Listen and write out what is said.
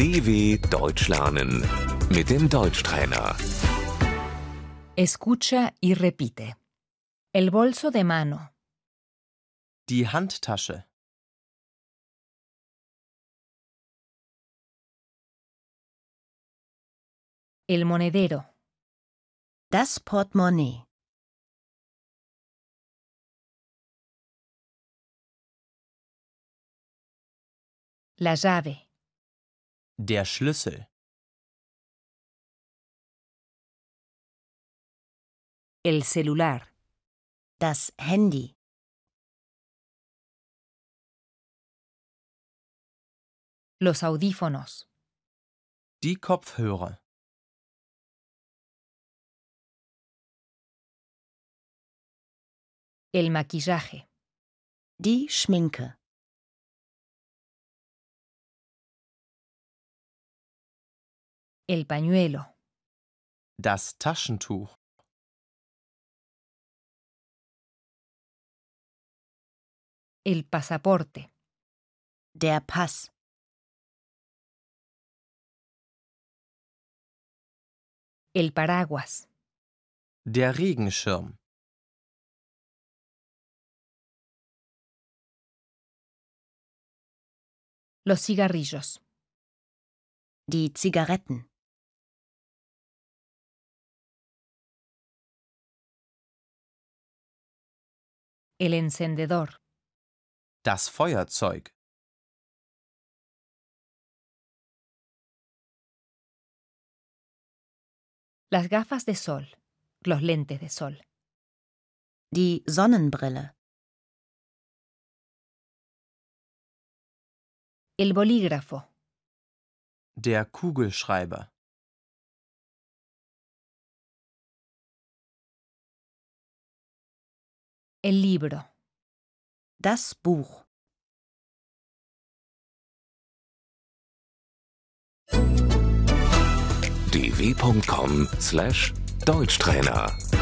DW Deutsch lernen mit dem Deutschtrainer. Escucha y repite. El bolso de mano, Die Handtasche. el monedero, Das Portemonnaie. la llave, Der Schlüssel. el celular, Das Handy. los audífonos, Die Kopfhörer. el maquillaje, Die Schminke. El pañuelo, Das Taschentuch. el pasaporte, Der Pass. el paraguas, Der Regenschirm. los cigarrillos, Die Zigaretten. El encendedor, Das Feuerzeug. las gafas de sol, los lentes de sol, Die Sonnenbrille. el bolígrafo, Der Kugelschreiber. El libro, Das Buch. dw.com/deutschtrainer